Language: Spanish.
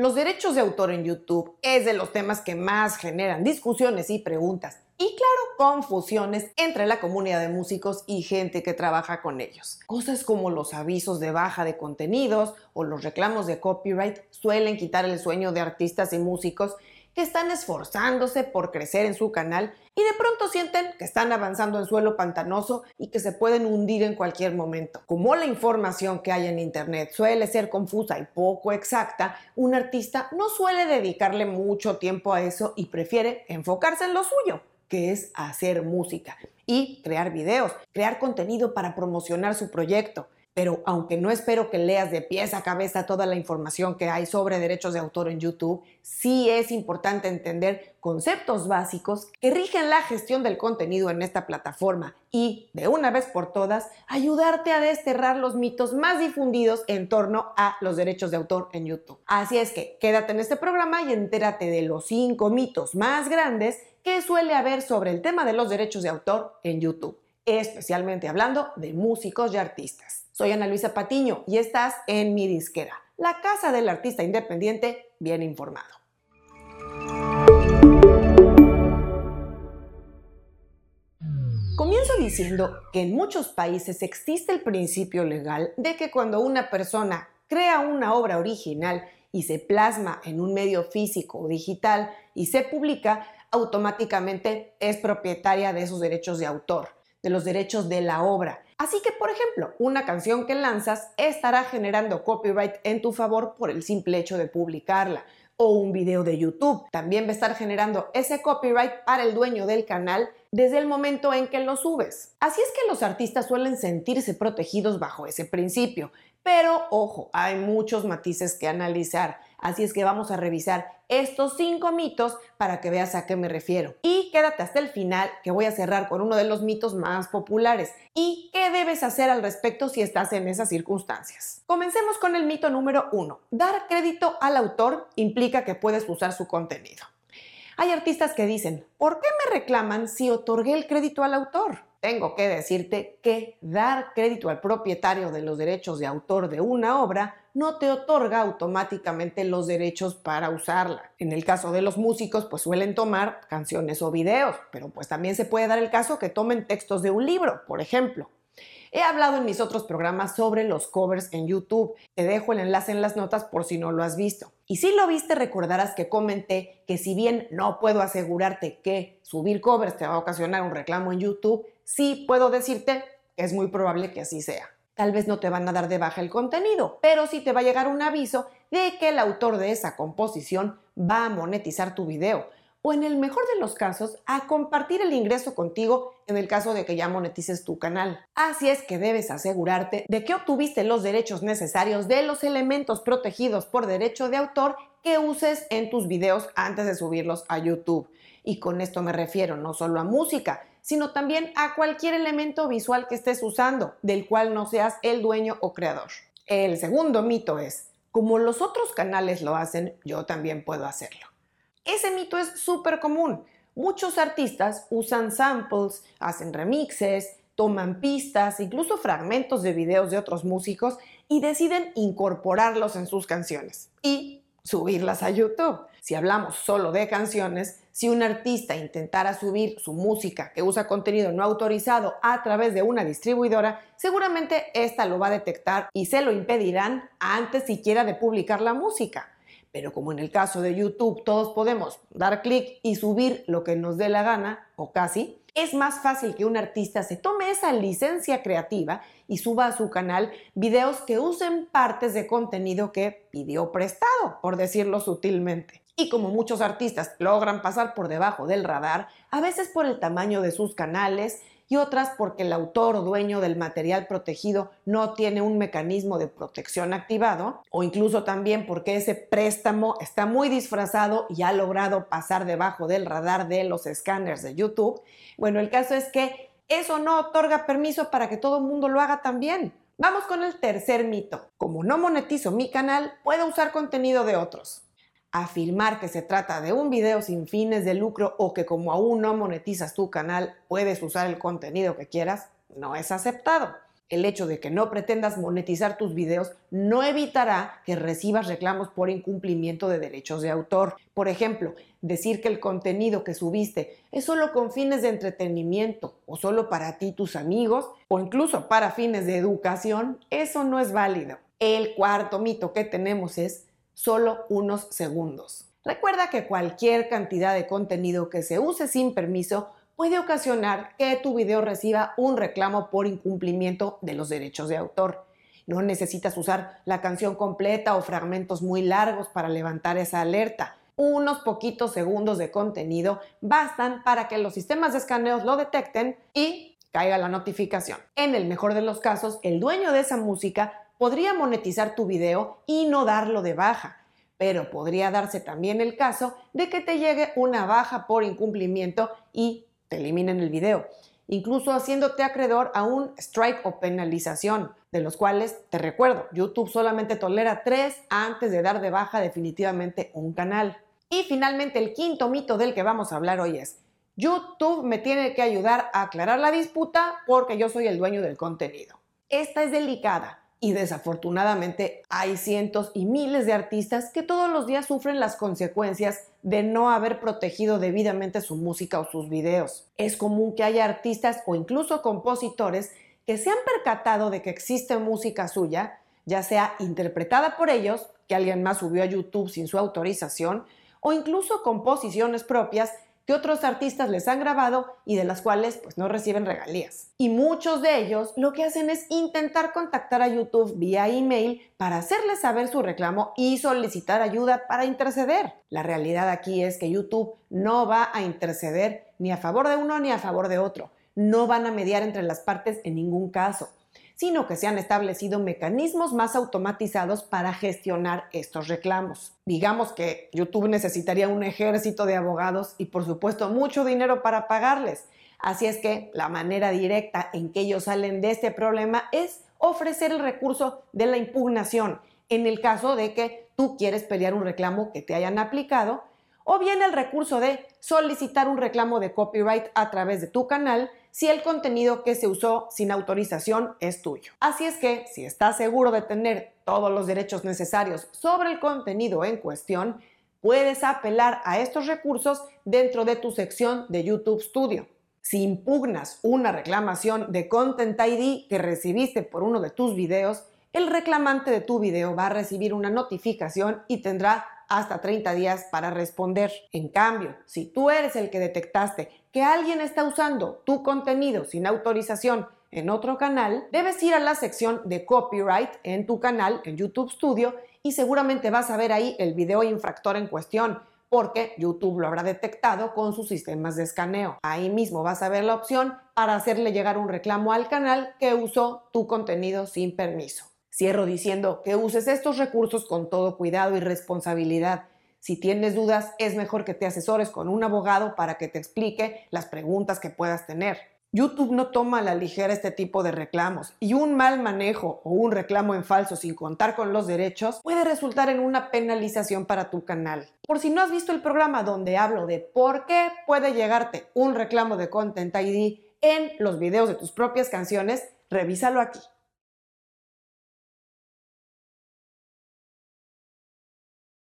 Los derechos de autor en YouTube es de los temas que más generan discusiones y preguntas y claro, confusiones entre la comunidad de músicos y gente que trabaja con ellos. Cosas como los avisos de baja de contenidos o los reclamos de copyright suelen quitar el sueño de artistas y músicos que están esforzándose por crecer en su canal y de pronto sienten que están avanzando en suelo pantanoso y que se pueden hundir en cualquier momento. Como la información que hay en Internet suele ser confusa y poco exacta, un artista no suele dedicarle mucho tiempo a eso y prefiere enfocarse en lo suyo que es hacer música y crear videos, crear contenido para promocionar su proyecto pero aunque no espero que leas de pies a cabeza toda la información que hay sobre derechos de autor en YouTube, sí es importante entender conceptos básicos que rigen la gestión del contenido en esta plataforma y, de una vez por todas, ayudarte a desterrar los mitos más difundidos en torno a los derechos de autor en YouTube. Así es que quédate en este programa y entérate de los cinco mitos más grandes que suele haber sobre el tema de los derechos de autor en YouTube, especialmente hablando de músicos y artistas. Soy Ana Luisa Patiño y estás en mi disquera, la casa del artista independiente bien informado. Comienzo diciendo que en muchos países existe el principio legal de que cuando una persona crea una obra original y se plasma en un medio físico o digital y se publica, automáticamente es propietaria de esos derechos de autor, de los derechos de la obra Así que, por ejemplo, una canción que lanzas estará generando copyright en tu favor por el simple hecho de publicarla. O un video de YouTube también va a estar generando ese copyright para el dueño del canal desde el momento en que lo subes. Así es que los artistas suelen sentirse protegidos bajo ese principio. Pero ojo, hay muchos matices que analizar. Así es que vamos a revisar estos cinco mitos para que veas a qué me refiero. Y quédate hasta el final que voy a cerrar con uno de los mitos más populares. ¿Y qué debes hacer al respecto si estás en esas circunstancias? Comencemos con el mito número uno. Dar crédito al autor implica que puedes usar su contenido. Hay artistas que dicen, ¿por qué me reclaman si otorgué el crédito al autor? Tengo que decirte que dar crédito al propietario de los derechos de autor de una obra no te otorga automáticamente los derechos para usarla. En el caso de los músicos, pues suelen tomar canciones o videos, pero pues también se puede dar el caso que tomen textos de un libro, por ejemplo. He hablado en mis otros programas sobre los covers en YouTube. Te dejo el enlace en las notas por si no lo has visto. Y si lo viste, recordarás que comenté que si bien no puedo asegurarte que subir covers te va a ocasionar un reclamo en YouTube, sí puedo decirte que es muy probable que así sea. Tal vez no te van a dar de baja el contenido, pero sí te va a llegar un aviso de que el autor de esa composición va a monetizar tu video o en el mejor de los casos a compartir el ingreso contigo en el caso de que ya monetices tu canal. Así es que debes asegurarte de que obtuviste los derechos necesarios de los elementos protegidos por derecho de autor que uses en tus videos antes de subirlos a YouTube. Y con esto me refiero no solo a música, sino también a cualquier elemento visual que estés usando, del cual no seas el dueño o creador. El segundo mito es, como los otros canales lo hacen, yo también puedo hacerlo. Ese mito es súper común. Muchos artistas usan samples, hacen remixes, toman pistas, incluso fragmentos de videos de otros músicos y deciden incorporarlos en sus canciones y subirlas a YouTube. Si hablamos solo de canciones, si un artista intentara subir su música que usa contenido no autorizado a través de una distribuidora, seguramente esta lo va a detectar y se lo impedirán antes siquiera de publicar la música. Pero como en el caso de YouTube todos podemos dar clic y subir lo que nos dé la gana, o casi, es más fácil que un artista se tome esa licencia creativa y suba a su canal videos que usen partes de contenido que pidió prestado, por decirlo sutilmente. Y como muchos artistas logran pasar por debajo del radar, a veces por el tamaño de sus canales y otras porque el autor o dueño del material protegido no tiene un mecanismo de protección activado, o incluso también porque ese préstamo está muy disfrazado y ha logrado pasar debajo del radar de los escáneres de YouTube. Bueno, el caso es que eso no otorga permiso para que todo el mundo lo haga también. Vamos con el tercer mito. Como no monetizo mi canal, puedo usar contenido de otros afirmar que se trata de un video sin fines de lucro o que como aún no monetizas tu canal puedes usar el contenido que quieras, no es aceptado. el hecho de que no pretendas monetizar tus videos no evitará que recibas reclamos por incumplimiento de derechos de autor. Por ejemplo, decir que el contenido que subiste es solo con fines de entretenimiento o solo para ti y tus amigos o incluso para fines de educación, eso no es válido. El cuarto mito que tenemos es solo unos segundos. Recuerda que cualquier cantidad de contenido que se use sin permiso puede ocasionar que tu video reciba un reclamo por incumplimiento de los derechos de autor. No necesitas usar la canción completa o fragmentos muy largos para levantar esa alerta. Unos poquitos segundos de contenido bastan para que los sistemas de escaneos lo detecten y caiga la notificación. En el mejor de los casos, el dueño de esa música podría monetizar tu video y no darlo de baja, pero podría darse también el caso de que te llegue una baja por incumplimiento y te eliminen el video, incluso haciéndote acreedor a un strike o penalización, de los cuales, te recuerdo, YouTube solamente tolera tres antes de dar de baja definitivamente un canal. Y finalmente el quinto mito del que vamos a hablar hoy es, YouTube me tiene que ayudar a aclarar la disputa porque yo soy el dueño del contenido. Esta es delicada y desafortunadamente hay cientos y miles de artistas que todos los días sufren las consecuencias de no haber protegido debidamente su música o sus videos. Es común que haya artistas o incluso compositores que se han percatado de que existe música suya, ya sea interpretada por ellos, que alguien más subió a YouTube sin su autorización, o incluso composiciones propias que otros artistas les han grabado y de las cuales pues no reciben regalías. Y muchos de ellos lo que hacen es intentar contactar a YouTube vía email para hacerles saber su reclamo y solicitar ayuda para interceder. La realidad aquí es que YouTube no va a interceder ni a favor de uno ni a favor de otro. No van a mediar entre las partes en ningún caso sino que se han establecido mecanismos más automatizados para gestionar estos reclamos. Digamos que YouTube necesitaría un ejército de abogados y por supuesto mucho dinero para pagarles. Así es que la manera directa en que ellos salen de este problema es ofrecer el recurso de la impugnación en el caso de que tú quieres pelear un reclamo que te hayan aplicado o bien el recurso de solicitar un reclamo de copyright a través de tu canal si el contenido que se usó sin autorización es tuyo. Así es que, si estás seguro de tener todos los derechos necesarios sobre el contenido en cuestión, puedes apelar a estos recursos dentro de tu sección de YouTube Studio. Si impugnas una reclamación de Content ID que recibiste por uno de tus videos, el reclamante de tu video va a recibir una notificación y tendrá hasta 30 días para responder. En cambio, si tú eres el que detectaste que alguien está usando tu contenido sin autorización en otro canal, debes ir a la sección de copyright en tu canal, en YouTube Studio, y seguramente vas a ver ahí el video infractor en cuestión, porque YouTube lo habrá detectado con sus sistemas de escaneo. Ahí mismo vas a ver la opción para hacerle llegar un reclamo al canal que usó tu contenido sin permiso. Cierro diciendo que uses estos recursos con todo cuidado y responsabilidad. Si tienes dudas, es mejor que te asesores con un abogado para que te explique las preguntas que puedas tener. YouTube no toma a la ligera este tipo de reclamos y un mal manejo o un reclamo en falso sin contar con los derechos puede resultar en una penalización para tu canal. Por si no has visto el programa donde hablo de por qué puede llegarte un reclamo de Content ID en los videos de tus propias canciones, revísalo aquí.